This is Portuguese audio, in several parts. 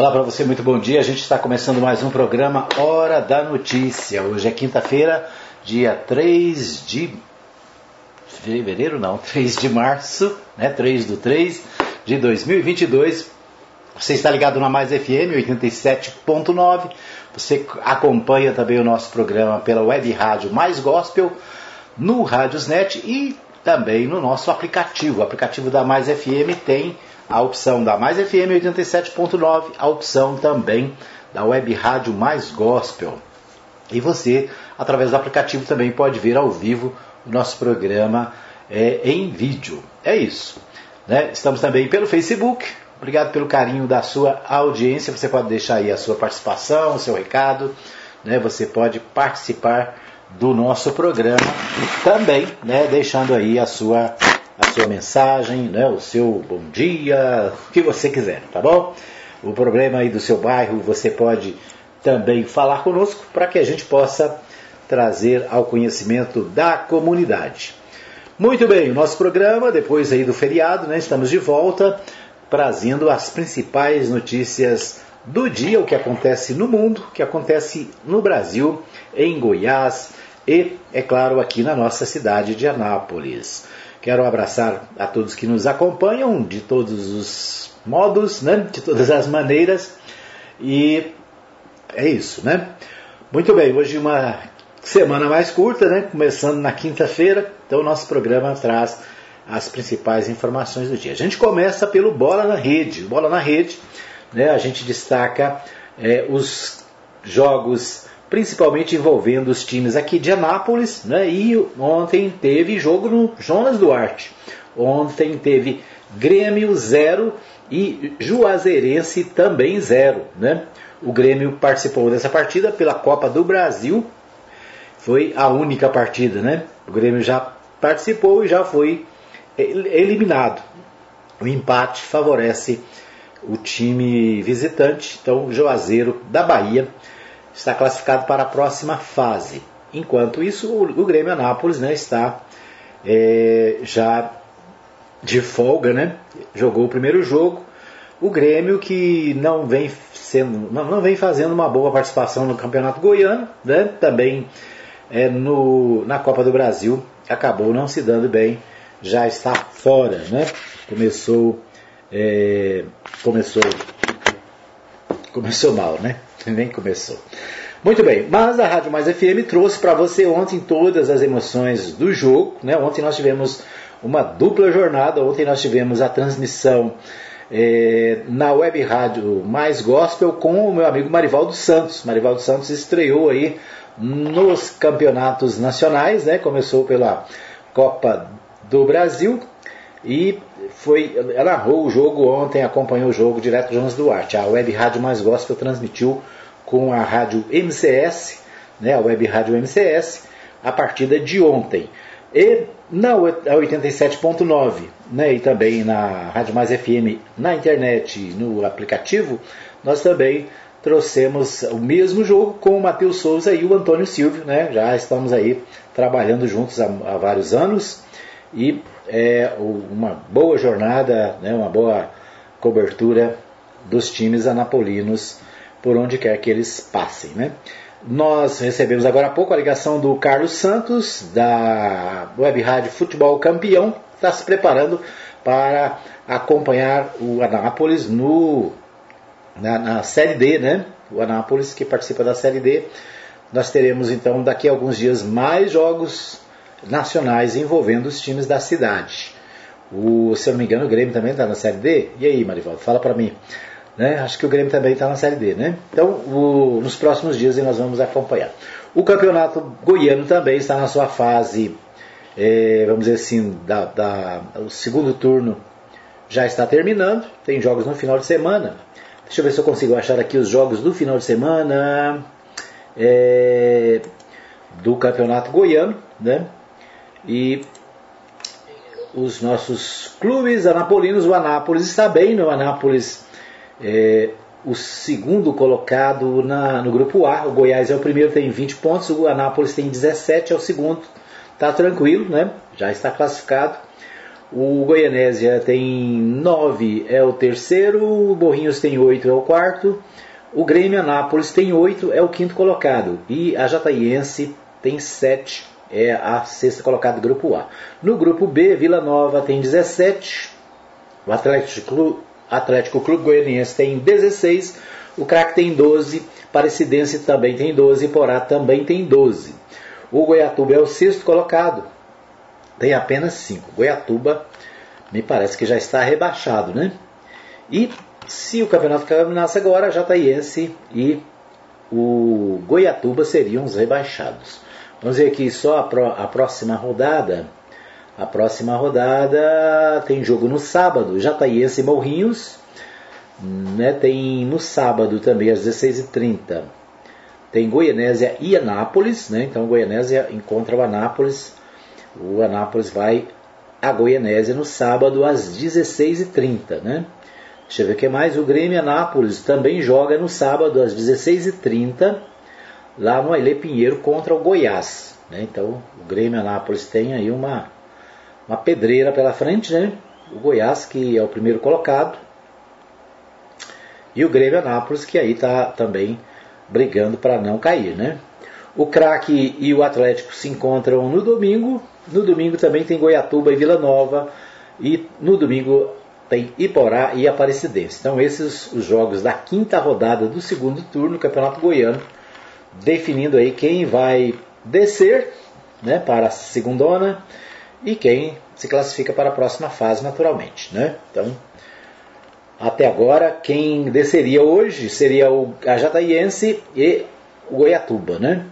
Olá para você, muito bom dia. A gente está começando mais um programa Hora da Notícia. Hoje é quinta-feira, dia 3 de fevereiro, não, 3 de março, né? 3 do 3 de 2022. Você está ligado na Mais FM 87.9. Você acompanha também o nosso programa pela web rádio Mais Gospel, no Rádiosnet e também no nosso aplicativo. O aplicativo da Mais FM tem a opção da Mais FM 87.9, a opção também da web rádio Mais Gospel. E você, através do aplicativo, também pode ver ao vivo o nosso programa é, em vídeo. É isso. Né? Estamos também pelo Facebook. Obrigado pelo carinho da sua audiência. Você pode deixar aí a sua participação, o seu recado. Né? Você pode participar do nosso programa também, né? deixando aí a sua, a sua mensagem, né? o seu bom dia, o que você quiser, tá bom? O problema aí do seu bairro, você pode também falar conosco para que a gente possa trazer ao conhecimento da comunidade. Muito bem, o nosso programa, depois aí do feriado, né, estamos de volta trazendo as principais notícias do dia, o que acontece no mundo, o que acontece no Brasil, em Goiás e, é claro, aqui na nossa cidade de Anápolis. Quero abraçar a todos que nos acompanham de todos os modos, né, de todas as maneiras e é isso, né? Muito bem, hoje uma semana mais curta, né? Começando na quinta-feira, então nosso programa traz as principais informações do dia. A gente começa pelo Bola na Rede. Bola na Rede, né? A gente destaca é, os jogos principalmente envolvendo os times aqui de Anápolis, né? E ontem teve jogo no Jonas Duarte. Ontem teve Grêmio 0 e Juazeirense também 0, né? O Grêmio participou dessa partida pela Copa do Brasil foi a única partida, né? O Grêmio já participou e já foi eliminado. O empate favorece o time visitante, então Juazeiro da Bahia está classificado para a próxima fase. Enquanto isso, o, Grêmio Anápolis né, está é, já de folga, né? Jogou o primeiro jogo. O Grêmio que não vem sendo, não, não vem fazendo uma boa participação no Campeonato Goiano, né? Também é, no, na Copa do Brasil acabou não se dando bem, já está fora, né? Começou, é, começou, começou mal, né? Nem começou. Muito bem, mas a Rádio Mais FM trouxe para você ontem todas as emoções do jogo, né? Ontem nós tivemos uma dupla jornada, ontem nós tivemos a transmissão é, na web rádio Mais Gospel com o meu amigo Marivaldo Santos. Marivaldo Santos estreou aí nos campeonatos nacionais, né? Começou pela Copa do Brasil e foi, ela narrou o jogo ontem, acompanhou o jogo direto do Jonas Duarte. A Web Rádio Mais Gospel transmitiu com a rádio MCS, né, a Web Rádio MCS, a partida de ontem. E na 87.9, né, e também na Rádio Mais FM na internet, no aplicativo, nós também trouxemos o mesmo jogo com o Matheus Souza e o Antônio Silvio, né? Já estamos aí trabalhando juntos há, há vários anos e é uma boa jornada, né? uma boa cobertura dos times anapolinos por onde quer que eles passem, né? Nós recebemos agora há pouco a ligação do Carlos Santos, da Web Rádio Futebol Campeão, está se preparando para acompanhar o Anápolis no na, na Série D, né? O Anápolis que participa da Série D. Nós teremos então daqui a alguns dias mais jogos nacionais envolvendo os times da cidade. O, se eu não me engano, o Grêmio também está na Série D. E aí, Marivaldo, fala para mim. Né? Acho que o Grêmio também está na Série D, né? Então, o, nos próximos dias nós vamos acompanhar. O campeonato goiano também está na sua fase, é, vamos dizer assim, da, da, o segundo turno já está terminando. Tem jogos no final de semana. Deixa eu ver se eu consigo achar aqui os jogos do final de semana é, do Campeonato Goiano, né? E os nossos clubes anapolinos, o Anápolis está bem, no Anápolis é, o segundo colocado na, no grupo A, o Goiás é o primeiro, tem 20 pontos, o Anápolis tem 17, é o segundo, está tranquilo, né? Já está classificado. O Goianésia tem 9, é o terceiro. O Borrinhos tem 8, é o quarto. O Grêmio Anápolis tem 8, é o quinto colocado. E a Jataiense tem 7, é a sexta colocada do grupo A. No grupo B, Vila Nova tem 17. O Atlético Clube, Atlético Clube Goianiense tem 16. O Crack tem 12. Parecidense também tem 12. Porá também tem 12. O Goiatuba é o sexto colocado tem apenas 5. Goiatuba me parece que já está rebaixado, né? E se o campeonato caminasse agora, Jataiense e o Goiatuba seriam os rebaixados. Vamos ver aqui só a, pro, a próxima rodada. A próxima rodada tem jogo no sábado, Jataiense e Morrinhos. Né, tem no sábado também às 16h30. Tem Goianésia e Anápolis, né, então Goianésia encontra o Anápolis o Anápolis vai a Goianésia no sábado às 16h30, né? Deixa eu ver o que mais. O Grêmio Anápolis também joga no sábado às 16h30 lá no Aile Pinheiro contra o Goiás. Né? Então o Grêmio Anápolis tem aí uma, uma pedreira pela frente, né? O Goiás que é o primeiro colocado e o Grêmio Anápolis que aí está também brigando para não cair, né? O craque e o Atlético se encontram no domingo. No domingo também tem Goiatuba e Vila Nova. E no domingo tem Iporá e Aparecidense. Então esses os jogos da quinta rodada do segundo turno do Campeonato Goiano, definindo aí quem vai descer né, para a segundona e quem se classifica para a próxima fase naturalmente. Né? Então, até agora, quem desceria hoje seria o Jataiense e o Goiatuba, né?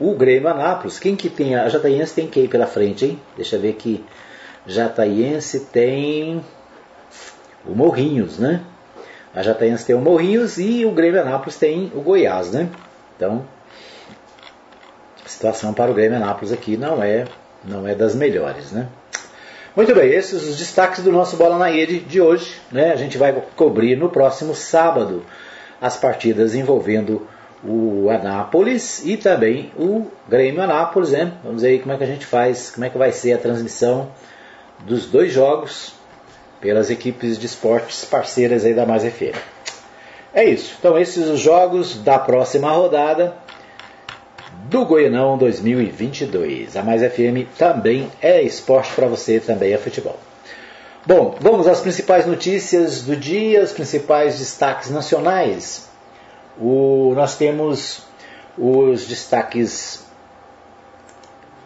O Grêmio Anápolis, quem que tem? A Jataiense tem quem pela frente, hein? Deixa eu ver aqui. Jataiense tem o Morrinhos, né? A Jataiense tem o Morrinhos e o Grêmio Anápolis tem o Goiás, né? Então, a situação para o Grêmio Anápolis aqui não é, não é das melhores, né? Muito bem, esses os destaques do nosso Bola na Rede de hoje, né? A gente vai cobrir no próximo sábado as partidas envolvendo o Anápolis e também o Grêmio Anápolis, né? Vamos ver aí como é que a gente faz, como é que vai ser a transmissão dos dois jogos pelas equipes de esportes parceiras aí da Mais FM. É isso. Então esses os jogos da próxima rodada do Goianão 2022. A Mais FM também é esporte para você, também é futebol. Bom, vamos às principais notícias do dia, os principais destaques nacionais. O, nós temos os destaques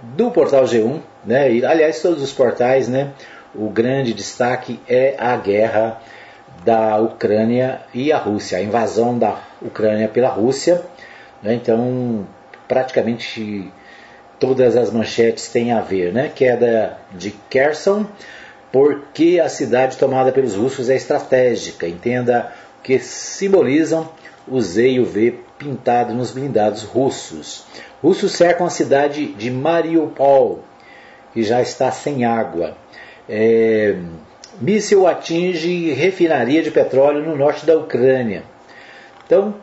do portal G1, né? E, aliás, todos os portais, né? O grande destaque é a guerra da Ucrânia e a Rússia, a invasão da Ucrânia pela Rússia. Né? Então, praticamente todas as manchetes têm a ver, né? Queda de Kherson, porque a cidade tomada pelos russos é estratégica. Entenda que simbolizam o Z e o V pintado nos blindados russos. Russos cercam a cidade de Mariupol, que já está sem água. É, míssil atinge refinaria de petróleo no norte da Ucrânia. Então,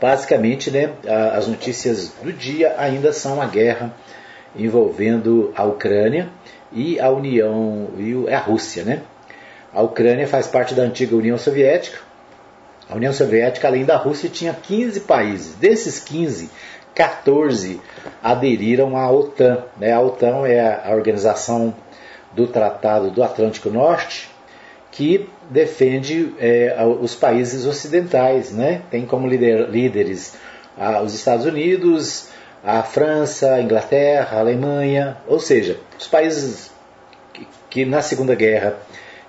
basicamente, né, as notícias do dia ainda são a guerra envolvendo a Ucrânia e a União e a Rússia, né? A Ucrânia faz parte da antiga União Soviética, a União Soviética, além da Rússia, tinha 15 países. Desses 15, 14 aderiram à OTAN. Né? A OTAN é a organização do Tratado do Atlântico Norte que defende é, os países ocidentais. Né? Tem como líder, líderes os Estados Unidos, a França, a Inglaterra, a Alemanha, ou seja, os países que, que na Segunda Guerra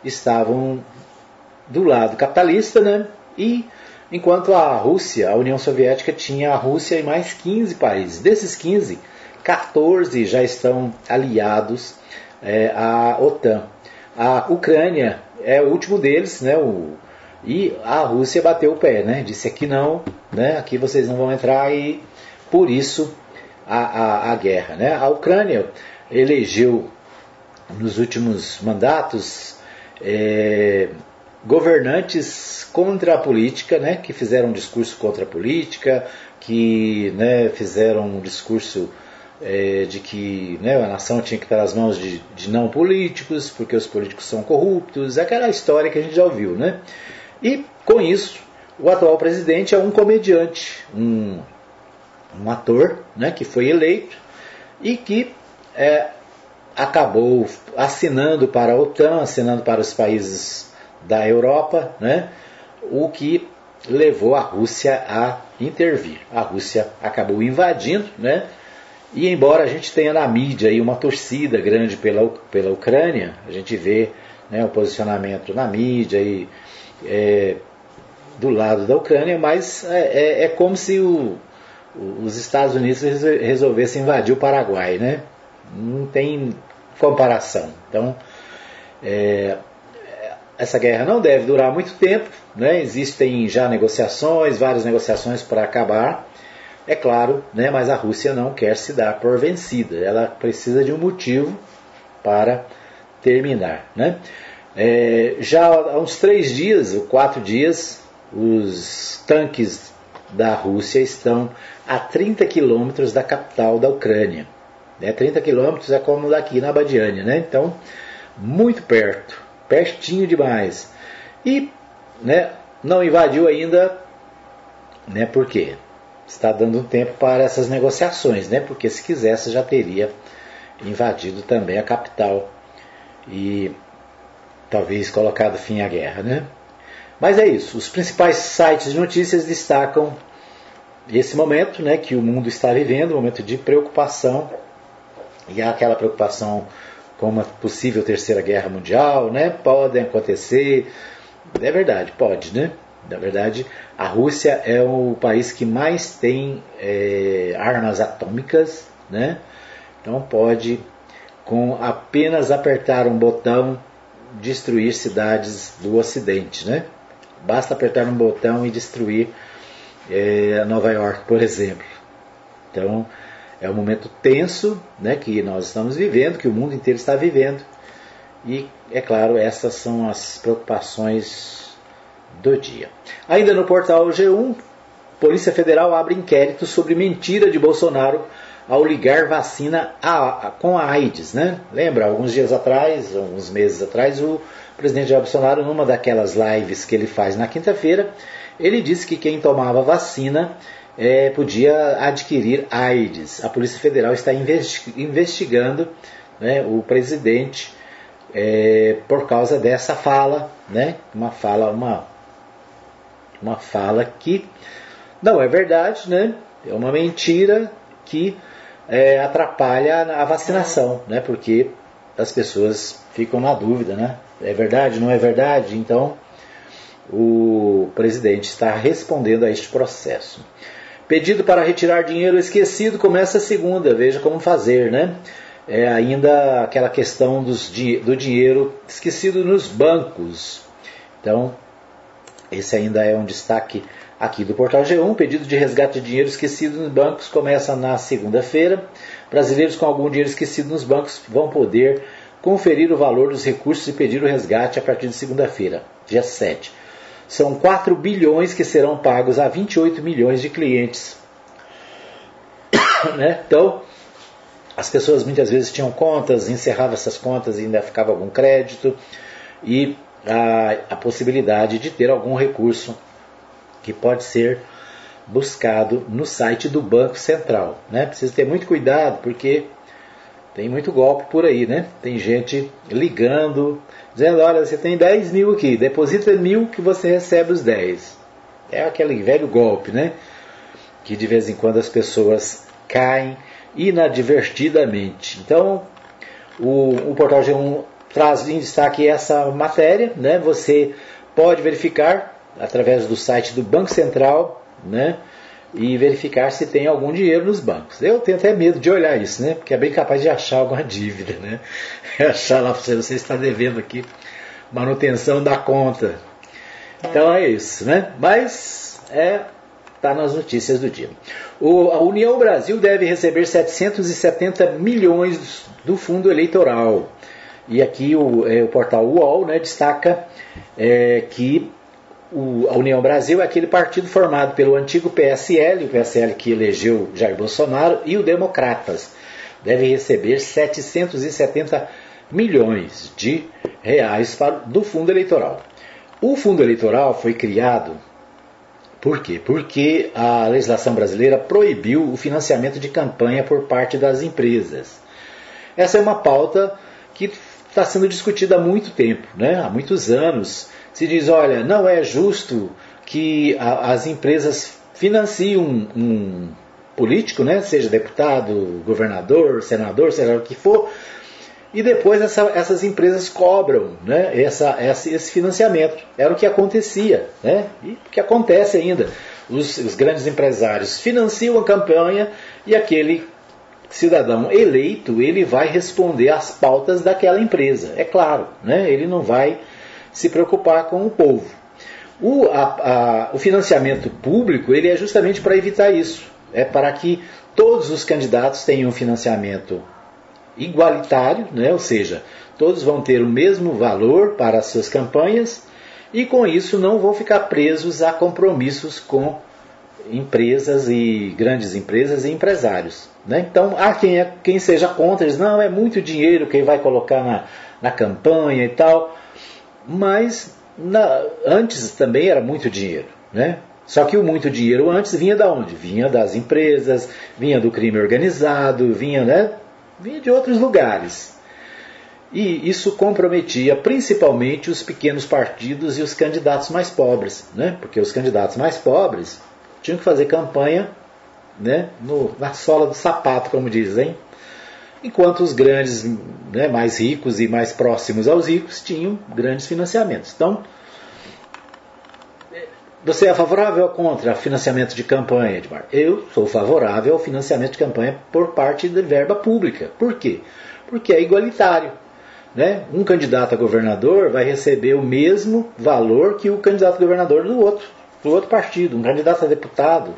estavam do lado capitalista, né? E enquanto a Rússia, a União Soviética, tinha a Rússia e mais 15 países. Desses 15, 14 já estão aliados é, OTAN. A Ucrânia é o último deles, né? O, e a Rússia bateu o pé, né? Disse aqui não, né? Aqui vocês não vão entrar e por isso a, a, a guerra, né? A Ucrânia elegeu nos últimos mandatos é, governantes contra a política, né, que fizeram um discurso contra a política, que né, fizeram um discurso é, de que né, a nação tinha que estar nas mãos de, de, não políticos, porque os políticos são corruptos, aquela história que a gente já ouviu. Né? E com isso, o atual presidente é um comediante, um, um ator né, que foi eleito e que é, acabou assinando para a OTAN, assinando para os países da Europa, né, o que levou a Rússia a intervir. A Rússia acabou invadindo, né, e embora a gente tenha na mídia aí uma torcida grande pela, pela Ucrânia, a gente vê né, o posicionamento na mídia e é, do lado da Ucrânia, mas é, é, é como se o, os Estados Unidos resolvessem invadir o Paraguai, né? Não tem comparação. Então, é, essa guerra não deve durar muito tempo, né? existem já negociações, várias negociações para acabar, é claro, né? mas a Rússia não quer se dar por vencida, ela precisa de um motivo para terminar. Né? É, já há uns três dias, ou quatro dias, os tanques da Rússia estão a 30 quilômetros da capital da Ucrânia. Né? 30 quilômetros é como daqui na Badiânia, né? então muito perto, pertinho demais. E né, não invadiu ainda, né, por quê? Está dando tempo para essas negociações, né? porque se quisesse já teria invadido também a capital e talvez colocado fim à guerra. Né? Mas é isso, os principais sites de notícias destacam esse momento né, que o mundo está vivendo, um momento de preocupação, e aquela preocupação com uma possível terceira guerra mundial, né? Podem acontecer, é verdade, pode, né? Na verdade, a Rússia é o país que mais tem é, armas atômicas, né? Então pode, com apenas apertar um botão, destruir cidades do Ocidente, né? Basta apertar um botão e destruir é, Nova York, por exemplo. Então, é um momento tenso né, que nós estamos vivendo, que o mundo inteiro está vivendo. E, é claro, essas são as preocupações do dia. Ainda no portal G1, Polícia Federal abre inquérito sobre mentira de Bolsonaro ao ligar vacina a, a, com a AIDS. Né? Lembra, alguns dias atrás, alguns meses atrás, o presidente Jair Bolsonaro, numa daquelas lives que ele faz na quinta-feira, ele disse que quem tomava vacina é, podia adquirir AIDS. A Polícia Federal está investigando né, o presidente é, por causa dessa fala, né, uma fala, uma, uma fala que não é verdade, né, é uma mentira que é, atrapalha a vacinação, né, porque as pessoas ficam na dúvida, né, é verdade, não é verdade, então o presidente está respondendo a este processo. Pedido para retirar dinheiro esquecido começa segunda, veja como fazer, né? É ainda aquela questão dos, do dinheiro esquecido nos bancos. Então, esse ainda é um destaque aqui do Portal G1. Pedido de resgate de dinheiro esquecido nos bancos começa na segunda-feira. Brasileiros com algum dinheiro esquecido nos bancos vão poder conferir o valor dos recursos e pedir o resgate a partir de segunda-feira, dia 7 são 4 bilhões que serão pagos a 28 milhões de clientes. né? Então, as pessoas muitas vezes tinham contas, encerravam essas contas e ainda ficava algum crédito e a, a possibilidade de ter algum recurso que pode ser buscado no site do Banco Central. Né? Precisa ter muito cuidado porque tem muito golpe por aí, né? Tem gente ligando, dizendo, olha, você tem 10 mil aqui, deposita mil que você recebe os 10. É aquele velho golpe, né? Que de vez em quando as pessoas caem inadvertidamente. Então, o, o Portal G1 traz em destaque essa matéria, né? Você pode verificar através do site do Banco Central, né? e verificar se tem algum dinheiro nos bancos. Eu tenho até medo de olhar isso, né? Porque é bem capaz de achar alguma dívida, né? achar lá você, você está devendo aqui manutenção da conta. Então é isso, né? Mas é tá nas notícias do dia. O, a União Brasil deve receber 770 milhões do fundo eleitoral. E aqui o, é, o portal UOL né, destaca é, que o, a União Brasil é aquele partido formado pelo antigo PSL, o PSL que elegeu Jair Bolsonaro, e o Democratas. deve receber 770 milhões de reais para, do fundo eleitoral. O fundo eleitoral foi criado por quê? Porque a legislação brasileira proibiu o financiamento de campanha por parte das empresas. Essa é uma pauta que está sendo discutida há muito tempo, né? há muitos anos. Se diz, olha, não é justo que a, as empresas financiem um, um político, né? seja deputado, governador, senador, seja o que for, e depois essa, essas empresas cobram né, essa, esse financiamento. Era o que acontecia, né, e o que acontece ainda. Os, os grandes empresários financiam a campanha e aquele cidadão eleito ele vai responder às pautas daquela empresa. É claro, né, ele não vai se preocupar com o povo. O, a, a, o financiamento público ele é justamente para evitar isso. É para que todos os candidatos tenham financiamento igualitário, né? ou seja, todos vão ter o mesmo valor para as suas campanhas e com isso não vão ficar presos a compromissos com empresas e grandes empresas e empresários. Né? Então há quem, é, quem seja contra, diz, não, é muito dinheiro que vai colocar na, na campanha e tal, mas na, antes também era muito dinheiro. Né? Só que o muito dinheiro antes vinha da onde? Vinha das empresas, vinha do crime organizado, vinha né, vinha de outros lugares. E isso comprometia principalmente os pequenos partidos e os candidatos mais pobres, né? porque os candidatos mais pobres tinham que fazer campanha né, no, na sola do sapato, como dizem, enquanto os grandes, né, mais ricos e mais próximos aos ricos tinham grandes financiamentos. Então, você é favorável ou contra financiamento de campanha, Edmar? Eu sou favorável ao financiamento de campanha por parte da verba pública. Por quê? Porque é igualitário. Né? Um candidato a governador vai receber o mesmo valor que o candidato a governador do outro, do outro partido. Um candidato a deputado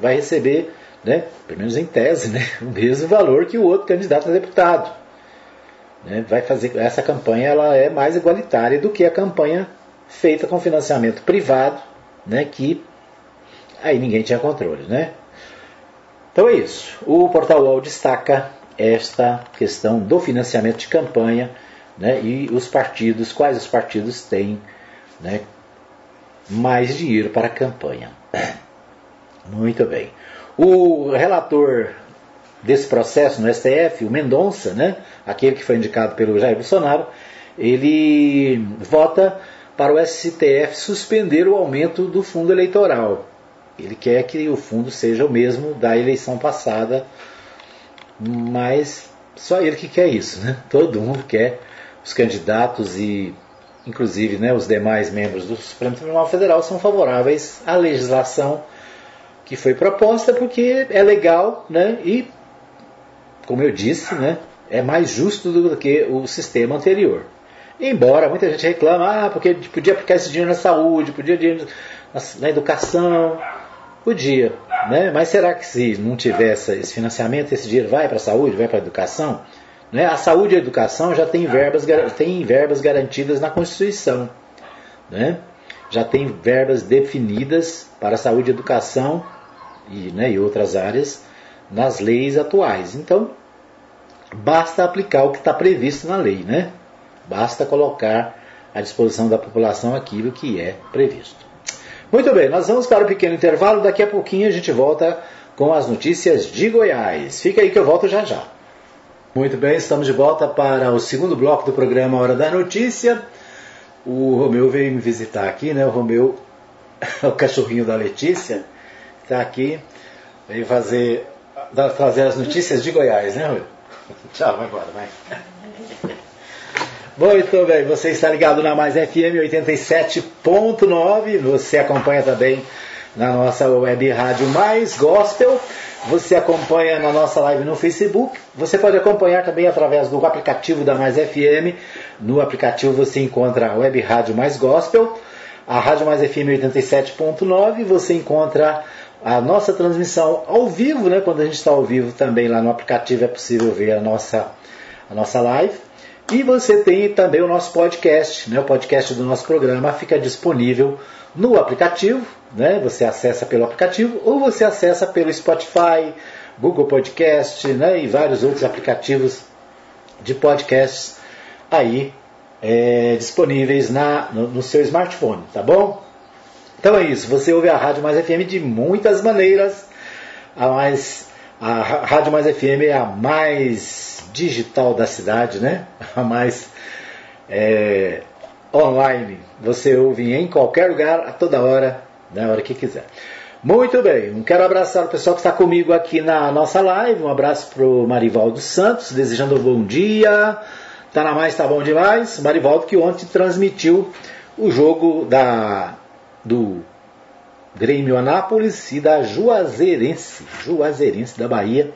vai receber, né, pelo menos em tese, né, o mesmo valor que o outro candidato a deputado. Né? Vai fazer essa campanha ela é mais igualitária do que a campanha feita com financiamento privado né, que aí ninguém tinha controle. Né? Então é isso. O Portal UOL destaca esta questão do financiamento de campanha né, e os partidos, quais os partidos têm né, mais dinheiro para a campanha. Muito bem. O relator desse processo no STF, o Mendonça, né, aquele que foi indicado pelo Jair Bolsonaro, ele vota para o STF suspender o aumento do fundo eleitoral. Ele quer que o fundo seja o mesmo da eleição passada, mas só ele que quer isso, né? Todo mundo quer, os candidatos e inclusive né, os demais membros do Supremo Tribunal Federal são favoráveis à legislação que foi proposta porque é legal né, e, como eu disse, né, é mais justo do que o sistema anterior. Embora muita gente reclama, ah, porque podia aplicar esse dinheiro na saúde, podia dinheiro na, educação, podia, né? Mas será que se não tivesse esse financiamento, esse dinheiro vai para a saúde, vai para a educação? Né? A saúde e a educação já tem verbas, tem verbas garantidas na Constituição, né? Já tem verbas definidas para a saúde e educação e, né, e outras áreas nas leis atuais. Então, basta aplicar o que está previsto na lei, né? Basta colocar à disposição da população aquilo que é previsto. Muito bem, nós vamos para o um pequeno intervalo. Daqui a pouquinho a gente volta com as notícias de Goiás. Fica aí que eu volto já já. Muito bem, estamos de volta para o segundo bloco do programa Hora da Notícia. O Romeu veio me visitar aqui, né? O Romeu, o cachorrinho da Letícia, está aqui, veio fazer, trazer as notícias de Goiás, né, Romeu? Tchau, vai embora, vai. Muito bem, você está ligado na Mais FM 87.9. Você acompanha também na nossa web rádio Mais Gospel. Você acompanha na nossa live no Facebook. Você pode acompanhar também através do aplicativo da Mais FM. No aplicativo você encontra a web rádio Mais Gospel, a Rádio Mais FM 87.9. Você encontra a nossa transmissão ao vivo, né? Quando a gente está ao vivo também lá no aplicativo é possível ver a nossa, a nossa live. E você tem também o nosso podcast, né? o podcast do nosso programa fica disponível no aplicativo, né? você acessa pelo aplicativo ou você acessa pelo Spotify, Google Podcast né, e vários outros aplicativos de podcasts aí é, disponíveis na, no, no seu smartphone, tá bom? Então é isso, você ouve a Rádio Mais FM de muitas maneiras. A, mais, a Rádio Mais FM é a mais digital da cidade, né? A mais é, online. Você ouve em qualquer lugar, a toda hora, na hora que quiser. Muito bem, quero abraçar o pessoal que está comigo aqui na nossa live. Um abraço para o Marivaldo Santos, desejando um bom dia. Tá na mais, tá bom demais. Marivaldo que ontem transmitiu o jogo da do Grêmio Anápolis e da Juazeirense, Juazeirense da Bahia,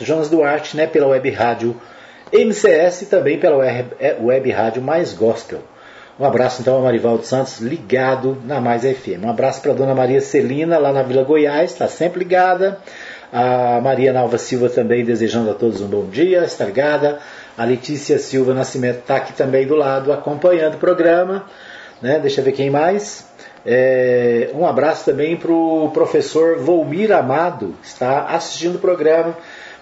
Jonas Duarte, né, pela web rádio MCS e também pela web, é, web rádio Mais Gospel. Um abraço então ao Marivaldo Santos, ligado na Mais FM. Um abraço para a dona Maria Celina, lá na Vila Goiás, está sempre ligada. A Maria Nalva Silva também desejando a todos um bom dia, está ligada. A Letícia Silva Nascimento está aqui também do lado, acompanhando o programa. Né? Deixa eu ver quem mais. É, um abraço também para o professor Volmir Amado, está assistindo o programa.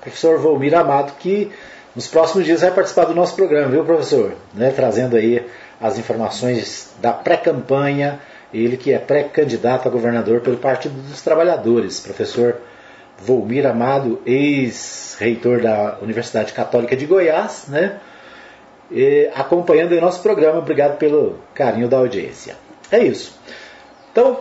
Professor Volmir Amado, que nos próximos dias vai participar do nosso programa, viu, professor? Né, trazendo aí as informações da pré-campanha, ele que é pré-candidato a governador pelo Partido dos Trabalhadores, professor Volmir Amado, ex-reitor da Universidade Católica de Goiás, né? E, acompanhando o nosso programa. Obrigado pelo carinho da audiência. É isso. Então,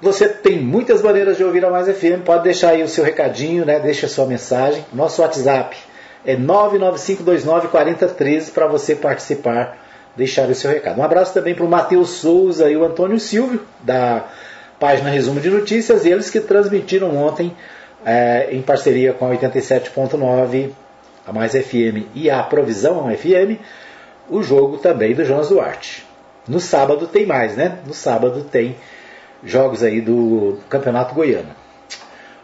você tem muitas maneiras de ouvir a Mais FM. Pode deixar aí o seu recadinho, né? Deixa a sua mensagem. Nosso WhatsApp é 995294013 para você participar, deixar o seu recado. Um abraço também para o Matheus Souza e o Antônio Silvio, da página Resumo de Notícias, eles que transmitiram ontem, é, em parceria com a 87.9, a Mais FM e a Provisão FM, o jogo também do Jonas Duarte. No sábado tem mais, né? No sábado tem jogos aí do Campeonato Goiano.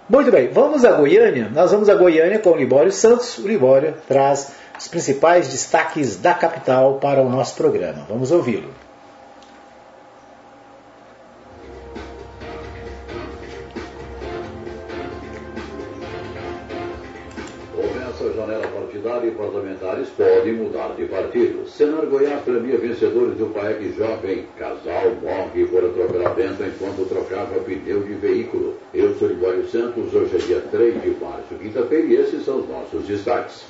Muito bem, vamos a Goiânia. Nós vamos a Goiânia com o Libório Santos. O Libório traz os principais destaques da capital para o nosso programa. Vamos ouvi-lo. Podem mudar de partido. Senar Goiás premia vencedores do PAEC Jovem. Casal morre por atropelamento enquanto trocava pneu de veículo. Eu sou Libório Santos, hoje é dia 3 de março, quinta-feira, e esses são os nossos destaques.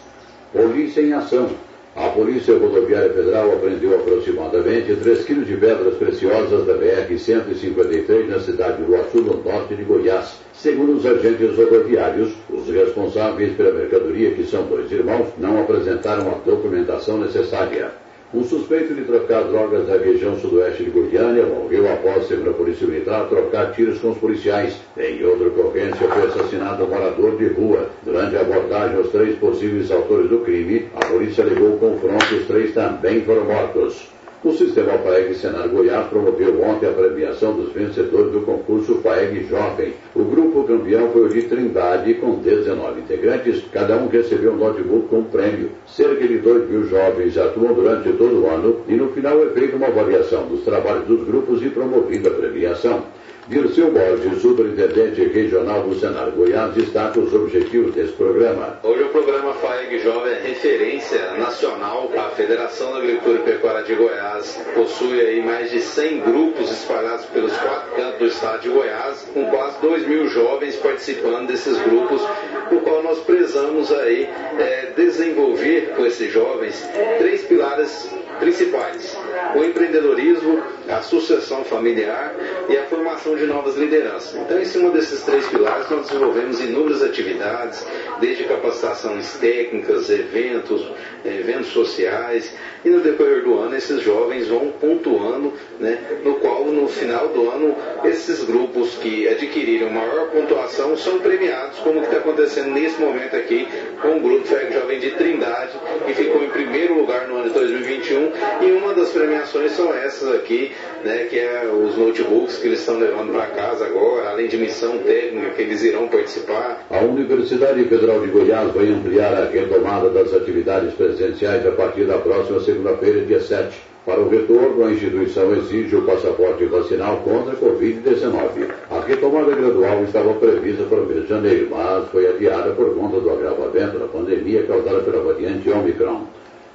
Polícia em ação. A Polícia Rodoviária Federal apreendeu aproximadamente 3 quilos de pedras preciosas da BR-153 na cidade de Iguaçu, no norte de Goiás. Segundo os agentes rodoviários, os responsáveis pela mercadoria, que são dois irmãos, não apresentaram a documentação necessária. Um suspeito de trocar drogas da região sudoeste de Goiânia morreu após ser para a Polícia Militar trocar tiros com os policiais. Em outra ocorrência, foi assassinado um morador de rua. Durante a abordagem aos três possíveis autores do crime, a polícia alegou confronto e os três também foram mortos. O Sistema FAEG Senar Goiás promoveu ontem a premiação dos vencedores do concurso FAEG Jovem. O grupo campeão foi o de Trindade, com 19 integrantes, cada um recebeu um notebook com prêmio. Cerca de 2 mil jovens atuam durante todo o ano e no final é feita uma avaliação dos trabalhos dos grupos e promovida a premiação. Dirceu Borges, superintendente regional do Senar Goiás, destaca os objetivos desse programa. Hoje o programa FAEG Jovem é referência nacional. A Federação da Agricultura e Pecuária de Goiás possui aí mais de 100 grupos espalhados pelos quatro cantos do estado de Goiás, com quase 2 mil jovens participando desses grupos, por qual nós prezamos aí é, desenvolver com esses jovens três pilares principais: o empreendedorismo, a sucessão familiar e a formação de novas lideranças. Então, em cima desses três pilares, nós desenvolvemos inúmeras atividades, desde capacitações técnicas, eventos, eventos sociais, e no decorrer do ano esses jovens vão pontuando, né, no qual no final do ano esses grupos que adquiriram maior pontuação são premiados, como está acontecendo nesse momento aqui com o grupo FEG Jovem de Trindade, que ficou em primeiro lugar no ano de 2021, e uma das premiações são essas aqui, né, que é os notebooks que eles estão levando para casa agora, além de missão técnica que eles irão participar. A Universidade Federal de Goiás vai ampliar a retomada das atividades presenciais a partir da próxima segunda-feira, dia 7. Para o retorno, a instituição exige o passaporte vacinal contra a Covid-19. A retomada gradual estava prevista para o mês de janeiro, mas foi adiada por conta do agravamento da pandemia causada pela variante Omicron.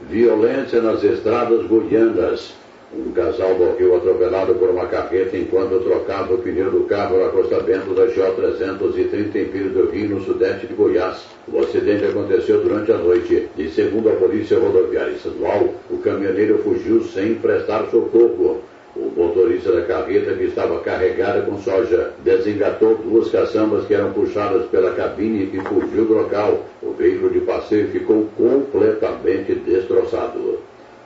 Violência nas estradas goianas. Um casal morreu atropelado por uma carreta enquanto trocava o pneu do carro no acostamento da GO 330 em Pires do Rio, no sudeste de Goiás. O acidente aconteceu durante a noite e, segundo a Polícia Rodoviária Estadual, o caminhoneiro fugiu sem prestar socorro. O motorista da carreta, que estava carregada com soja, desengatou duas caçambas que eram puxadas pela cabine e fugiu do local. O veículo de passeio ficou completamente destroçado.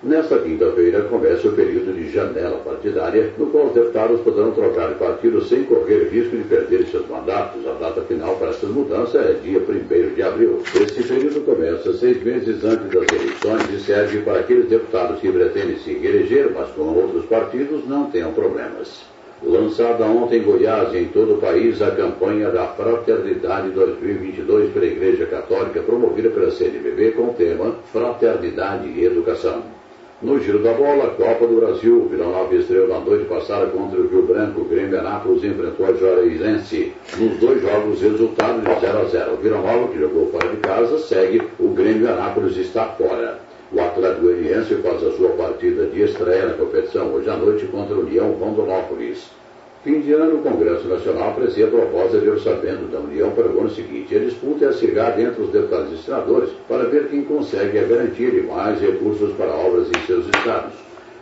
Nesta quinta-feira começa o período de janela partidária, no qual os deputados poderão trocar de partido sem correr risco de perder seus mandatos. A data final para essas mudanças é dia 1 de abril. Este período começa seis meses antes das eleições e serve para aqueles deputados que pretendem se reeleger, mas com outros partidos não tenham problemas. Lançada ontem em Goiás e em todo o país a campanha da Fraternidade 2022 pela Igreja Católica, promovida pela CNBB com o tema Fraternidade e Educação. No giro da bola, Copa do Brasil, o Vila Nova estreou na noite passada contra o Rio Branco. O Grêmio Anápolis enfrentou a Juarez Nos dois jogos, resultado de 0 a 0. O Vila Nova, que jogou fora de casa, segue. O Grêmio Anápolis está fora. O Atlético Goianiense faz a sua partida de estreia na competição hoje à noite contra a União Rondonópolis. Fim de ano, o Congresso Nacional aprecia a proposta de orçamento da União para o ano seguinte. A disputa é acirrada entre os deputados e senadores para ver quem consegue de mais recursos para obras em seus estados.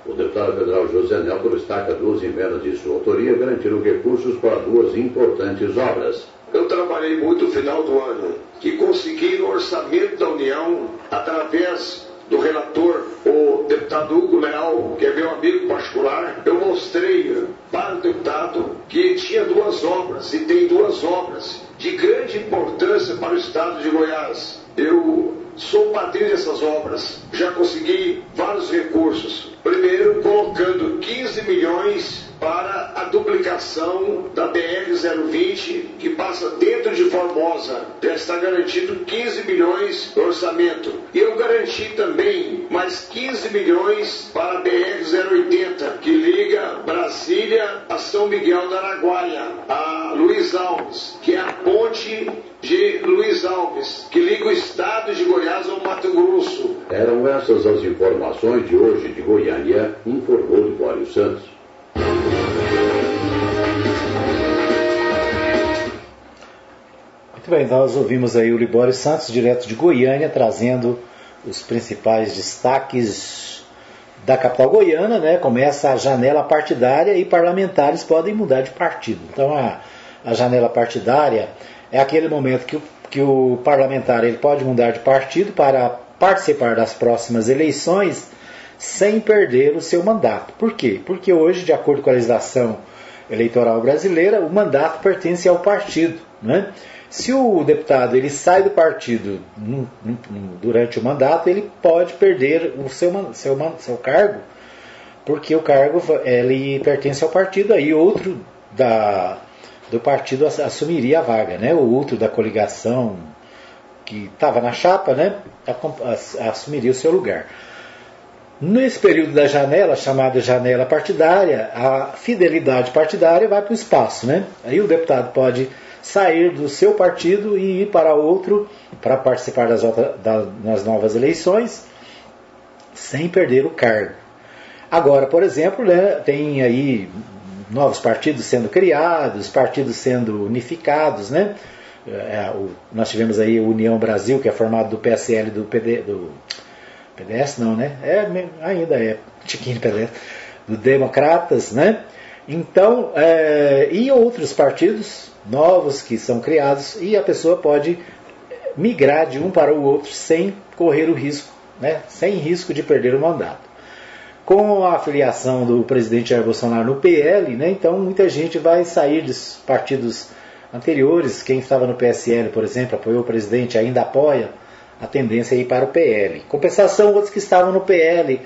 O deputado federal José Nelton destaca duas emendas de sua autoria garantiram recursos para duas importantes obras. Eu trabalhei muito no final do ano e consegui no orçamento da União, através do relator, o deputado Hugo Leal, que é meu amigo particular, eu mostrei para o deputado que tinha duas obras, e tem duas obras, de grande importância para o estado de Goiás. Eu sou padrinho dessas obras, já consegui vários recursos. Primeiro, colocando 15 milhões para a duplicação da BR-020, que passa dentro de Formosa. Já está garantido 15 milhões no orçamento. E eu garanti também mais 15 milhões para a BR-080, que liga Brasília a São Miguel da Araguaia, a Luiz Alves, que é a ponte de Luiz Alves, que liga o estado de Goiás ao Mato Grosso. Eram essas as informações de hoje de Goiânia, informou Libório Santos. Muito bem, nós ouvimos aí o Libório Santos, direto de Goiânia, trazendo os principais destaques da capital goiana, né? Começa a janela partidária e parlamentares podem mudar de partido. Então a, a janela partidária é aquele momento que o, que o parlamentar ele pode mudar de partido para participar das próximas eleições sem perder o seu mandato. Por quê? Porque hoje, de acordo com a legislação eleitoral brasileira, o mandato pertence ao partido. Né? Se o deputado ele sai do partido durante o mandato, ele pode perder o seu, seu, seu cargo, porque o cargo ele pertence ao partido, aí outro da, do partido assumiria a vaga, né? o outro da coligação que estava na chapa né? assumiria o seu lugar. Nesse período da janela, chamada janela partidária, a fidelidade partidária vai para o espaço. Né? Aí o deputado pode sair do seu partido e ir para outro para participar das, das novas eleições sem perder o cargo. Agora, por exemplo, né, tem aí novos partidos sendo criados, partidos sendo unificados, né? É, o, nós tivemos aí o União Brasil, que é formado do PSL do, PD, do PDS não, né? É, ainda é Tiquinho PDS, do Democratas, né? Então, é, e outros partidos novos que são criados, e a pessoa pode migrar de um para o outro sem correr o risco, né? sem risco de perder o mandato. Com a afiliação do presidente Jair Bolsonaro no PL, né? então muita gente vai sair dos partidos anteriores. Quem estava no PSL, por exemplo, apoiou o presidente, ainda apoia a tendência é ir para o PL. Compensação, outros que estavam no PL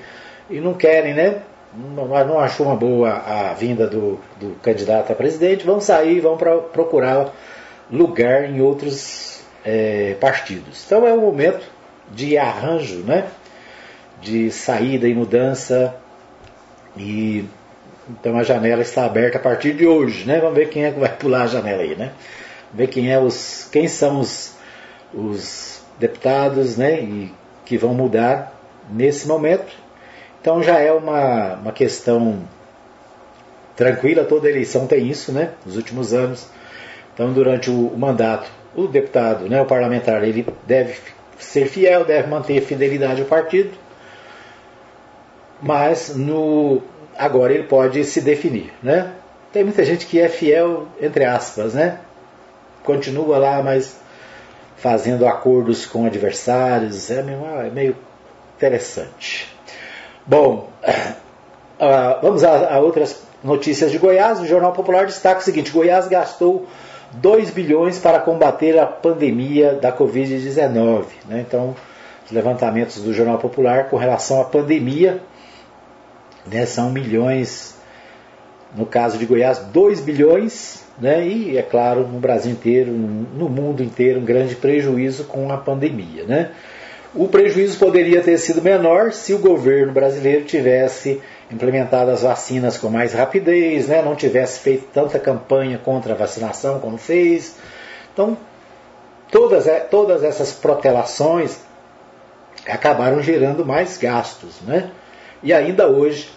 e não querem, né? Não, não achou uma boa a vinda do, do candidato a presidente, vão sair, vão pra, procurar lugar em outros é, partidos. Então é um momento de arranjo, né? De saída e mudança e Então a janela está aberta a partir de hoje, né? Vamos ver quem é que vai pular a janela aí, né? Ver quem é os, quem são os, os deputados, né? E que vão mudar nesse momento. Então já é uma, uma questão tranquila, toda eleição tem isso, né? Nos últimos anos. Então durante o, o mandato, o deputado, né? O parlamentar, ele deve ser fiel, deve manter fidelidade ao partido mas no agora ele pode se definir, né? Tem muita gente que é fiel entre aspas, né? Continua lá, mas fazendo acordos com adversários, é meio, é meio interessante. Bom, uh, vamos a, a, outras notícias de Goiás. O Jornal Popular destaca o seguinte: Goiás gastou 2 bilhões para combater a pandemia da Covid-19. Né? Então, os levantamentos do Jornal Popular com relação à pandemia né, são milhões, no caso de Goiás, 2 bilhões, né, e é claro, no Brasil inteiro, no mundo inteiro, um grande prejuízo com a pandemia. Né. O prejuízo poderia ter sido menor se o governo brasileiro tivesse implementado as vacinas com mais rapidez, né, não tivesse feito tanta campanha contra a vacinação como fez. Então, todas, todas essas protelações acabaram gerando mais gastos. Né? E ainda hoje,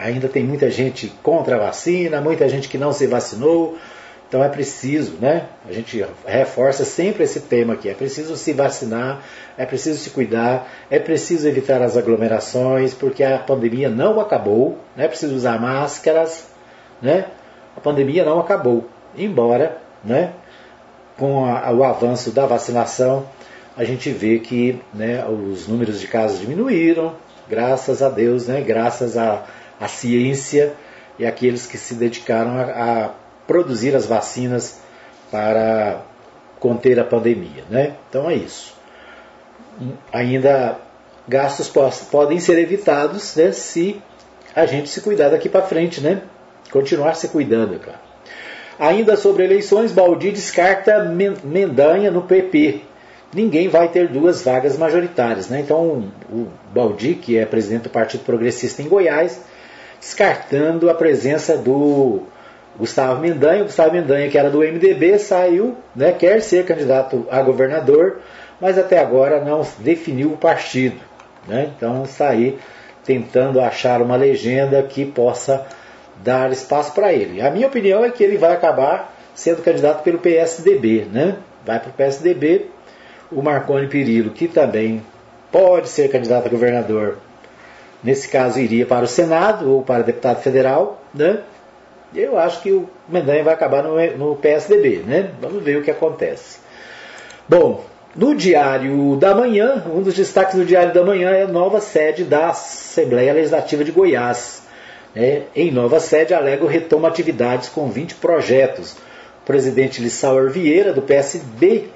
ainda tem muita gente contra a vacina, muita gente que não se vacinou. Então é preciso, né? A gente reforça sempre esse tema aqui. É preciso se vacinar, é preciso se cuidar, é preciso evitar as aglomerações, porque a pandemia não acabou. Né? É preciso usar máscaras, né? A pandemia não acabou. Embora, né? Com a, o avanço da vacinação, a gente vê que né, os números de casos diminuíram, graças a Deus, né? Graças a a ciência e aqueles que se dedicaram a, a produzir as vacinas para conter a pandemia. Né? Então é isso. Ainda gastos podem ser evitados né, se a gente se cuidar daqui para frente, né? Continuar se cuidando, claro. Ainda sobre eleições, Baldi descarta Mendanha no PP. Ninguém vai ter duas vagas majoritárias. Né? Então, o Baldi, que é presidente do Partido Progressista em Goiás, descartando a presença do Gustavo Mendanha. O Gustavo Mendanha, que era do MDB, saiu, né, quer ser candidato a governador, mas até agora não definiu o partido. Né? Então, sair tentando achar uma legenda que possa dar espaço para ele. A minha opinião é que ele vai acabar sendo candidato pelo PSDB. Né? Vai para o PSDB. O Marconi Perillo, que também pode ser candidato a governador nesse caso iria para o Senado ou para deputado federal, né? Eu acho que o Mendanha vai acabar no, no PSDB, né? Vamos ver o que acontece. Bom, no Diário da Manhã, um dos destaques do Diário da Manhã é a nova sede da Assembleia Legislativa de Goiás. É, em nova sede, Alego retoma atividades com 20 projetos. O presidente Lissauer Vieira, do PSB,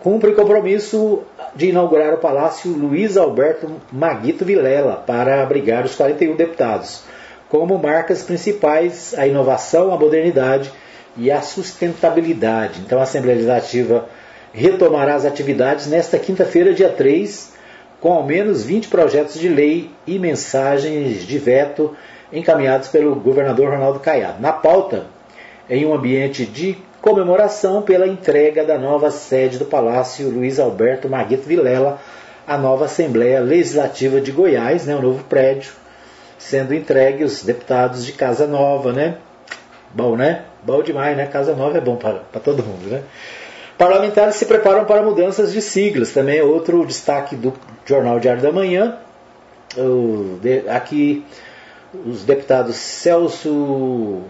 cumpre compromisso de inaugurar o Palácio Luiz Alberto Maguito Vilela para abrigar os 41 deputados, como marcas principais a inovação, a modernidade e a sustentabilidade. Então a Assembleia Legislativa retomará as atividades nesta quinta-feira, dia 3, com ao menos 20 projetos de lei e mensagens de veto encaminhados pelo governador Ronaldo Caiado. Na pauta, em um ambiente de comemoração pela entrega da nova sede do Palácio Luiz Alberto Maguito Vilela à nova Assembleia Legislativa de Goiás, né, o novo prédio, sendo entregue os deputados de Casa Nova, né? Bom, né? Bom demais, né? Casa Nova é bom para, todo mundo, né? Parlamentares se preparam para mudanças de siglas, também é outro destaque do Jornal Diário da Manhã. Aqui os deputados Celso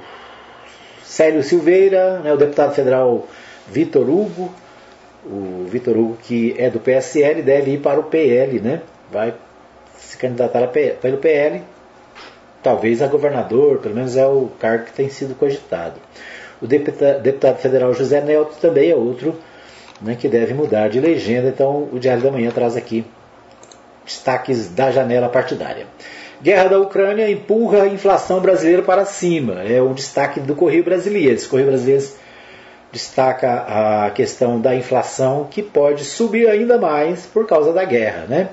Célio Silveira, né, o deputado federal Vitor Hugo, o Vitor Hugo que é do PSL deve ir para o PL, né? Vai se candidatar pelo PL, talvez a governador, pelo menos é o cargo que tem sido cogitado. O deputado, deputado federal José Nelto também é outro né, que deve mudar de legenda, então o Diário da Manhã traz aqui destaques da janela partidária. Guerra da Ucrânia empurra a inflação brasileira para cima. É o destaque do Correio Brasileiro. Esse Correio Brasileiro destaca a questão da inflação que pode subir ainda mais por causa da guerra. Né?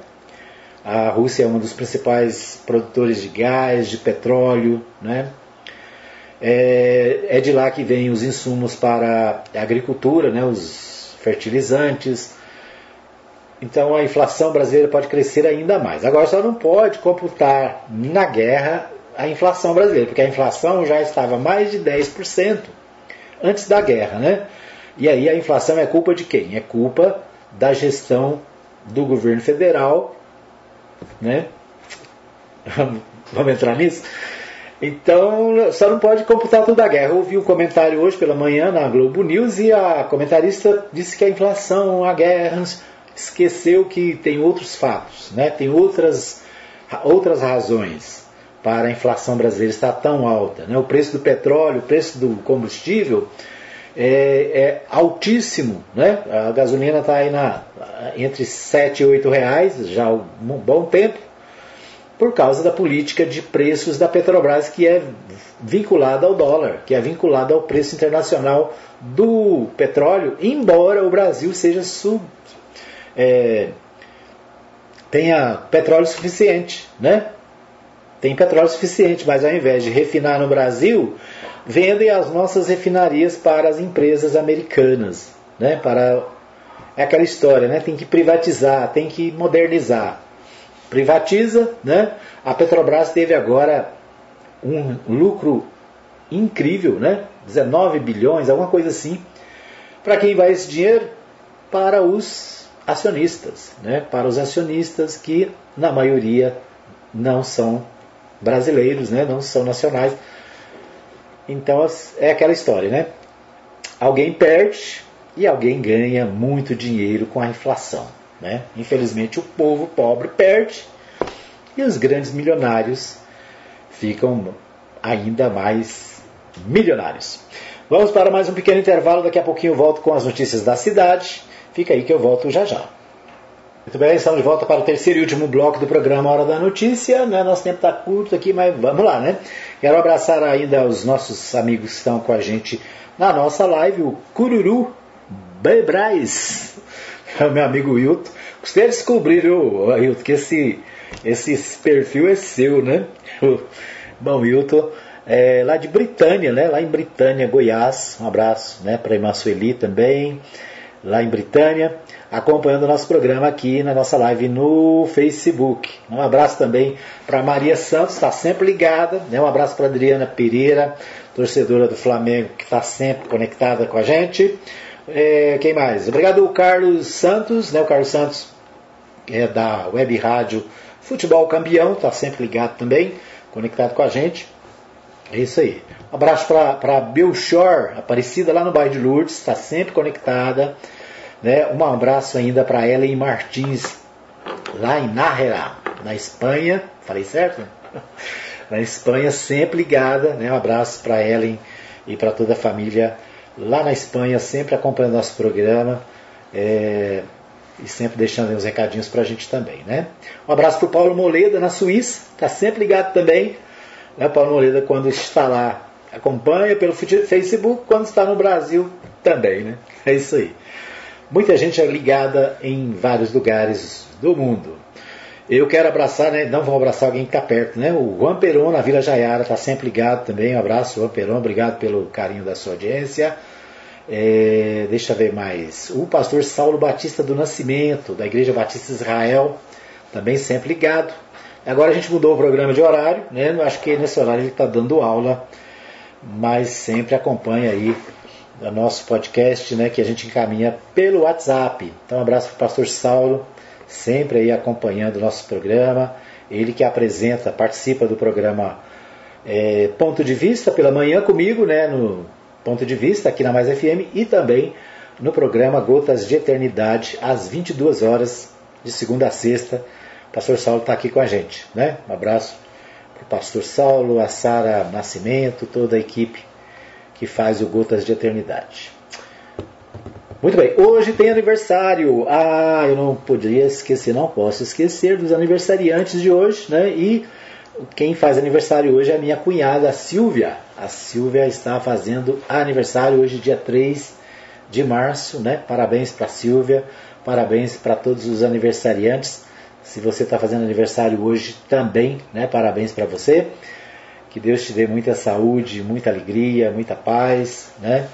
A Rússia é um dos principais produtores de gás, de petróleo, né? É, é de lá que vêm os insumos para a agricultura, né? os fertilizantes. Então a inflação brasileira pode crescer ainda mais. Agora só não pode computar na guerra a inflação brasileira, porque a inflação já estava mais de 10% antes da guerra, né? E aí a inflação é culpa de quem? É culpa da gestão do governo federal, né? Vamos entrar nisso? Então, só não pode computar tudo a guerra. Eu ouvi um comentário hoje pela manhã na Globo News e a comentarista disse que a inflação, a guerra, esqueceu que tem outros fatos, né? tem outras, outras razões para a inflação brasileira estar tão alta. Né? O preço do petróleo, o preço do combustível é, é altíssimo. Né? A gasolina está aí na, entre 7 e 8 reais já há um bom tempo, por causa da política de preços da Petrobras, que é vinculada ao dólar, que é vinculada ao preço internacional do petróleo, embora o Brasil seja sub, é, tenha petróleo suficiente, né? tem petróleo suficiente, mas ao invés de refinar no Brasil, vendem as nossas refinarias para as empresas americanas. Né? Para... É aquela história, né? tem que privatizar, tem que modernizar. Privatiza, né? a Petrobras teve agora um lucro incrível, né? 19 bilhões, alguma coisa assim. Para quem vai esse dinheiro? Para os acionistas, né? para os acionistas que, na maioria, não são brasileiros, né? não são nacionais. Então é aquela história, né? Alguém perde e alguém ganha muito dinheiro com a inflação. Né? Infelizmente o povo pobre perde e os grandes milionários ficam ainda mais milionários. Vamos para mais um pequeno intervalo, daqui a pouquinho eu volto com as notícias da cidade. Fica aí que eu volto já já. Muito bem, estamos de volta para o terceiro e último bloco do programa Hora da Notícia. Né? Nosso tempo está curto aqui, mas vamos lá, né? Quero abraçar ainda os nossos amigos que estão com a gente na nossa live, o Cururu Bebrais, é o meu amigo Wilton. Gostei de descobrir, viu, Wilton, que esse, esse perfil é seu, né? Bom, Wilton, é, lá de Britânia, né? Lá em Britânia, Goiás. Um abraço né, para a Sueli também, lá em Britânia acompanhando o nosso programa aqui na nossa live no Facebook. Um abraço também para Maria Santos, está sempre ligada. Né? Um abraço para Adriana Pereira, torcedora do Flamengo, que está sempre conectada com a gente. É, quem mais? Obrigado, Carlos Santos. Né? O Carlos Santos é da Web Rádio Futebol Campeão, está sempre ligado também, conectado com a gente. É isso aí. Um abraço para Belchor, Aparecida lá no bairro de Lourdes, está sempre conectada. Né? Um abraço ainda para Ellen Martins, lá em Nájera, na Espanha. Falei certo? Na Espanha, sempre ligada. Né? Um abraço para Ellen e para toda a família lá na Espanha, sempre acompanhando nosso programa. É, e sempre deixando uns recadinhos para a gente também, né? Um abraço para o Paulo Moleda na Suíça, está sempre ligado também. Né? Paulo Moleda, quando está lá, acompanha pelo Facebook, quando está no Brasil também, né? É isso aí. Muita gente é ligada em vários lugares do mundo. Eu quero abraçar, né? Não vou abraçar alguém que está perto, né? O Juan Peron, na Vila Jaiara, está sempre ligado também. Um abraço, Juan Peron. Obrigado pelo carinho da sua audiência. É, deixa eu ver mais. O pastor Saulo Batista do Nascimento, da Igreja Batista Israel, também sempre ligado. Agora a gente mudou o programa de horário, né? Acho que nesse horário ele está dando aula, mas sempre acompanha aí do nosso podcast, né, que a gente encaminha pelo WhatsApp. Então, um abraço para o pastor Saulo, sempre aí acompanhando o nosso programa. Ele que apresenta, participa do programa é, Ponto de Vista pela manhã comigo, né, no Ponto de Vista, aqui na Mais FM, e também no programa Gotas de Eternidade, às 22 horas, de segunda a sexta. O pastor Saulo está aqui com a gente. Né? Um abraço para o pastor Saulo, a Sara Nascimento, toda a equipe que faz o Gotas de Eternidade. Muito bem, hoje tem aniversário. Ah, eu não poderia esquecer, não posso esquecer dos aniversariantes de hoje, né? E quem faz aniversário hoje é a minha cunhada, a Silvia. A Silvia está fazendo aniversário hoje, dia 3 de março, né? Parabéns para Silvia, parabéns para todos os aniversariantes. Se você está fazendo aniversário hoje também, né? Parabéns para você. Que Deus te dê muita saúde, muita alegria, muita paz, né?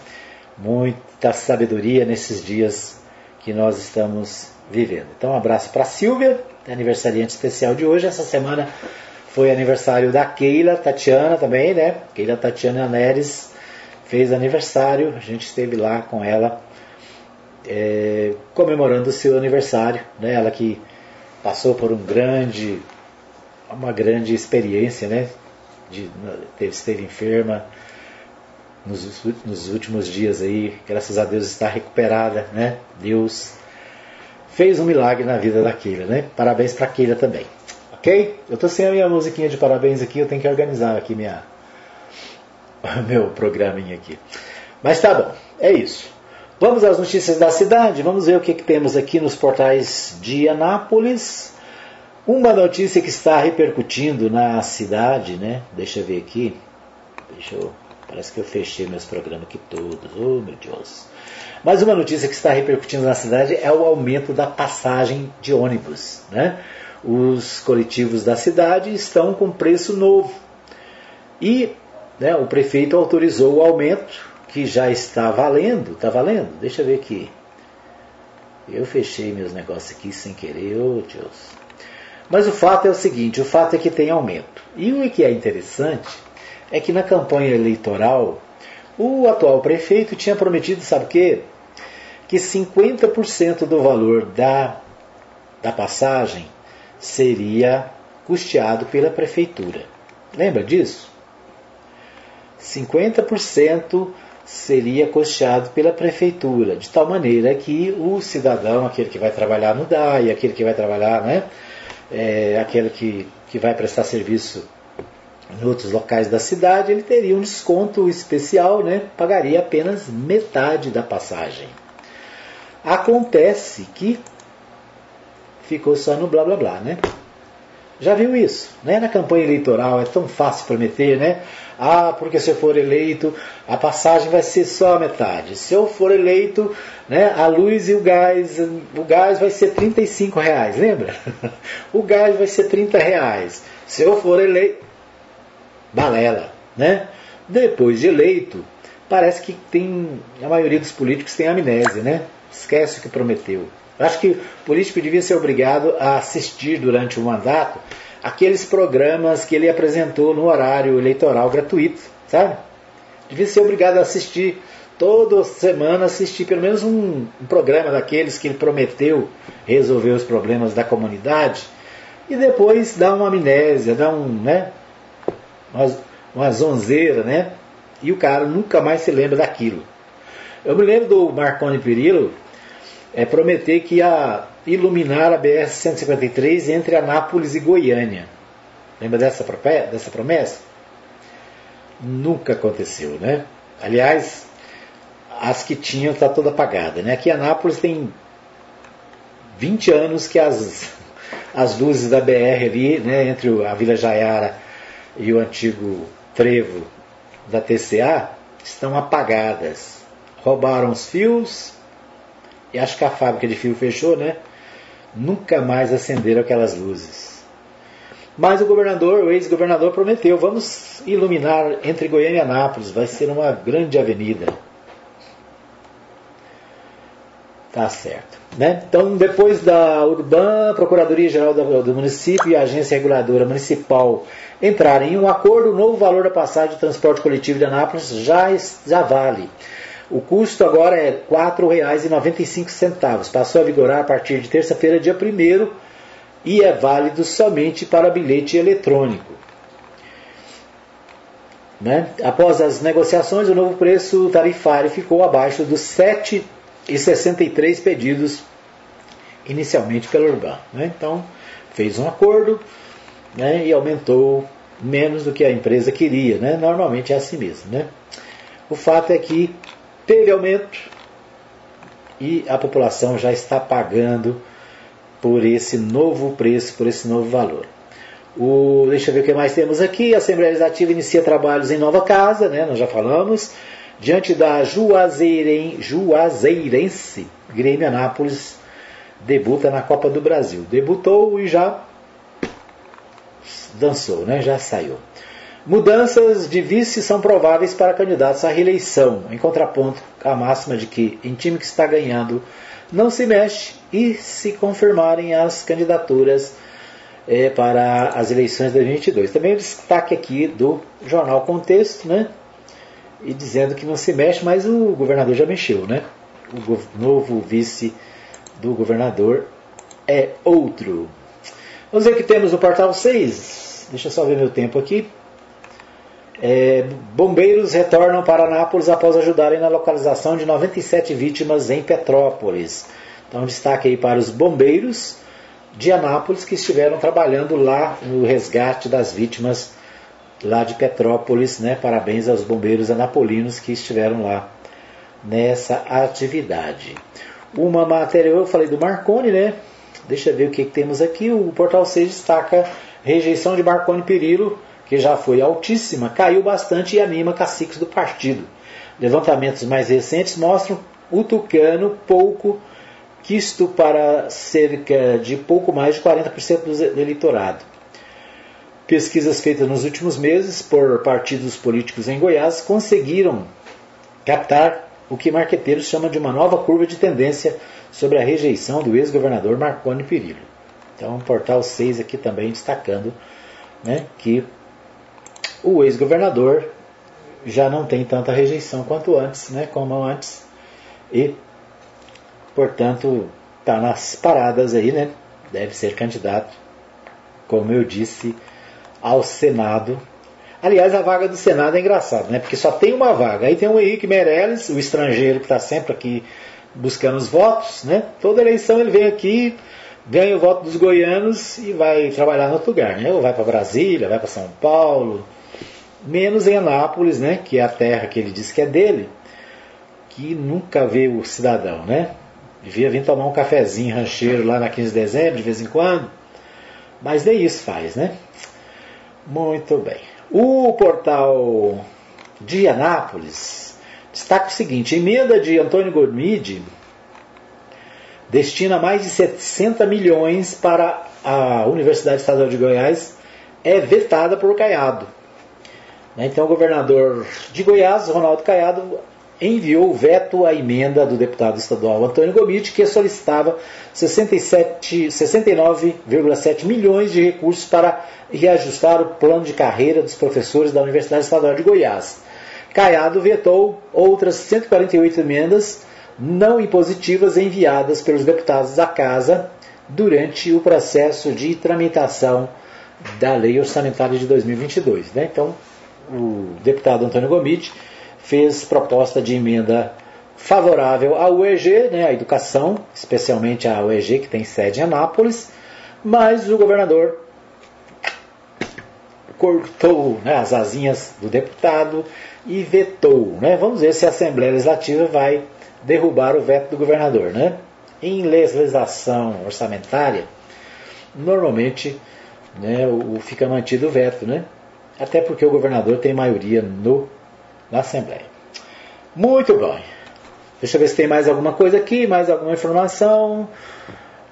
Muita sabedoria nesses dias que nós estamos vivendo. Então, um abraço para Silvia, aniversariante especial de hoje. Essa semana foi aniversário da Keila Tatiana também, né? Keila Tatiana Neres fez aniversário, a gente esteve lá com ela é, comemorando o seu aniversário, né? Ela que passou por um grande, uma grande experiência, né? De, teve, esteve enferma nos, nos últimos dias aí, graças a Deus está recuperada, né? Deus fez um milagre na vida da Keila, né? Parabéns para Keila também. Ok? Eu estou sem a minha musiquinha de parabéns aqui, eu tenho que organizar aqui minha meu programinha aqui. Mas tá bom, é isso. Vamos às notícias da cidade, vamos ver o que, que temos aqui nos portais de Anápolis. Uma notícia que está repercutindo na cidade, né? Deixa eu ver aqui. Deixa eu. Parece que eu fechei meus programas aqui todos. Oh meu Deus. Mas uma notícia que está repercutindo na cidade é o aumento da passagem de ônibus. Né? Os coletivos da cidade estão com preço novo. E né, o prefeito autorizou o aumento, que já está valendo. Está valendo? Deixa eu ver aqui. Eu fechei meus negócios aqui sem querer, oh Deus. Mas o fato é o seguinte: o fato é que tem aumento. E o que é interessante é que na campanha eleitoral o atual prefeito tinha prometido, sabe o quê? Que 50% do valor da, da passagem seria custeado pela prefeitura. Lembra disso? 50% seria custeado pela prefeitura, de tal maneira que o cidadão, aquele que vai trabalhar no DAI, aquele que vai trabalhar, né, é, aquele que, que vai prestar serviço em outros locais da cidade, ele teria um desconto especial, né? pagaria apenas metade da passagem. Acontece que ficou só no blá blá blá, né? Já viu isso? Né? Na campanha eleitoral é tão fácil prometer, né? Ah, porque se eu for eleito, a passagem vai ser só a metade. Se eu for eleito, né, a luz e o gás, o gás vai ser 35 reais, lembra? o gás vai ser 30 reais. Se eu for eleito, balela, né? Depois de eleito, parece que tem a maioria dos políticos tem amnésia, né? Esquece o que prometeu. Acho que o político devia ser obrigado a assistir durante o mandato aqueles programas que ele apresentou no horário eleitoral gratuito, sabe? Devia ser obrigado a assistir toda semana assistir pelo menos um, um programa daqueles que ele prometeu resolver os problemas da comunidade e depois dar uma amnésia, dar um, né, uma, uma zonzeira, né? E o cara nunca mais se lembra daquilo. Eu me lembro do Marconi Perillo é, prometer que ia iluminar a BR-153 entre Anápolis e Goiânia. Lembra dessa, dessa promessa? Nunca aconteceu, né? Aliás, as que tinham está toda apagada, né? Aqui em Anápolis tem 20 anos que as, as luzes da BR ali, né, entre a Vila Jaiara e o antigo trevo da TCA estão apagadas. Roubaram os fios e acho que a fábrica de fio fechou, né? Nunca mais acenderam aquelas luzes. Mas o governador, o ex-governador, prometeu: vamos iluminar entre Goiânia e Anápolis, vai ser uma grande avenida. Tá certo. Né? Então, depois da Urban, Procuradoria-Geral do, Município e a Agência Reguladora Municipal entrarem em um acordo, o novo valor da passagem de transporte coletivo de Anápolis já, já vale. O custo agora é R$ 4,95. Passou a vigorar a partir de terça-feira, dia 1 e é válido somente para bilhete eletrônico. Né? Após as negociações, o novo preço tarifário ficou abaixo dos 7 e 63 pedidos inicialmente pela Urban. Né? Então, fez um acordo né, e aumentou menos do que a empresa queria. Né? Normalmente é assim mesmo. Né? O fato é que teve aumento e a população já está pagando por esse novo preço, por esse novo valor. O, deixa eu ver o que mais temos aqui. A Assembleia Legislativa inicia trabalhos em nova casa, né? nós já falamos diante da Juazeiren, Juazeirense Grêmio Anápolis, debuta na Copa do Brasil. Debutou e já dançou, né? já saiu. Mudanças de vice são prováveis para candidatos à reeleição, em contraponto à máxima de que, em time que está ganhando, não se mexe e se confirmarem as candidaturas é, para as eleições de 2022. Também o destaque aqui do jornal Contexto, né? E dizendo que não se mexe, mas o governador já mexeu, né? O novo vice do governador é outro. Vamos ver o que temos no portal 6. Deixa eu só ver meu tempo aqui. É, bombeiros retornam para Anápolis após ajudarem na localização de 97 vítimas em Petrópolis. Então, destaque aí para os bombeiros de Anápolis que estiveram trabalhando lá no resgate das vítimas lá de Petrópolis. Né? Parabéns aos bombeiros anapolinos que estiveram lá nessa atividade. Uma matéria, eu falei do Marconi, né? Deixa eu ver o que, que temos aqui. O Portal 6 destaca rejeição de Marconi Perillo, que já foi altíssima, caiu bastante e anima caciques do partido. Levantamentos mais recentes mostram o Tucano pouco quisto para cerca de pouco mais de 40% do eleitorado. Pesquisas feitas nos últimos meses por partidos políticos em Goiás conseguiram captar o que marqueteiros chamam de uma nova curva de tendência sobre a rejeição do ex-governador Marconi Perillo. Então, o portal 6 aqui também destacando né, que o ex-governador já não tem tanta rejeição quanto antes, né, como antes, e portanto está nas paradas aí, né? Deve ser candidato, como eu disse, ao Senado. Aliás, a vaga do Senado é engraçada, né? Porque só tem uma vaga. Aí tem o Henrique Meirelles, o estrangeiro que está sempre aqui buscando os votos, né? Toda eleição ele vem aqui, ganha o voto dos goianos e vai trabalhar em outro lugar, né? Ou vai para Brasília, vai para São Paulo, menos em Anápolis, né? Que é a terra que ele diz que é dele, que nunca vê o cidadão, né? Devia vir tomar um cafezinho rancheiro lá na 15 de dezembro, de vez em quando. Mas nem isso faz, né? Muito bem. O portal de Anápolis destaca o seguinte: emenda de Antônio Gormide destina mais de 60 milhões para a Universidade Estadual de Goiás, é vetada por Caiado. Então, o governador de Goiás, Ronaldo Caiado, enviou veto à emenda do deputado estadual Antônio Gomiti, que solicitava 69,7 milhões de recursos para reajustar o plano de carreira dos professores da Universidade Estadual de Goiás. Caiado vetou outras 148 emendas não impositivas enviadas pelos deputados da Casa durante o processo de tramitação da Lei Orçamentária de 2022. Né? Então, o deputado Antônio Gomiti fez proposta de emenda favorável à UEG, né, à educação, especialmente à UEG, que tem sede em Anápolis, mas o governador cortou né, as asinhas do deputado e vetou. Né? Vamos ver se a Assembleia Legislativa vai derrubar o veto do governador. Né? Em legislação orçamentária, normalmente né, o, fica mantido o veto, né? até porque o governador tem maioria no na Assembleia. Muito bem. Deixa eu ver se tem mais alguma coisa aqui, mais alguma informação.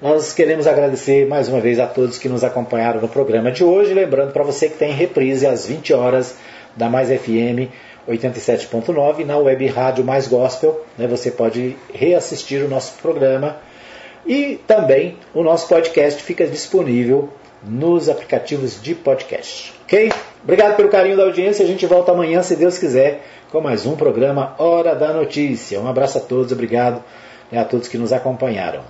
Nós queremos agradecer mais uma vez a todos que nos acompanharam no programa de hoje. Lembrando para você que tem reprise às 20 horas da Mais FM 87.9 na web Rádio Mais Gospel. Né, você pode reassistir o nosso programa. E também o nosso podcast fica disponível nos aplicativos de podcast. Ok? Obrigado pelo carinho da audiência. A gente volta amanhã, se Deus quiser, com mais um programa Hora da Notícia. Um abraço a todos, obrigado e a todos que nos acompanharam.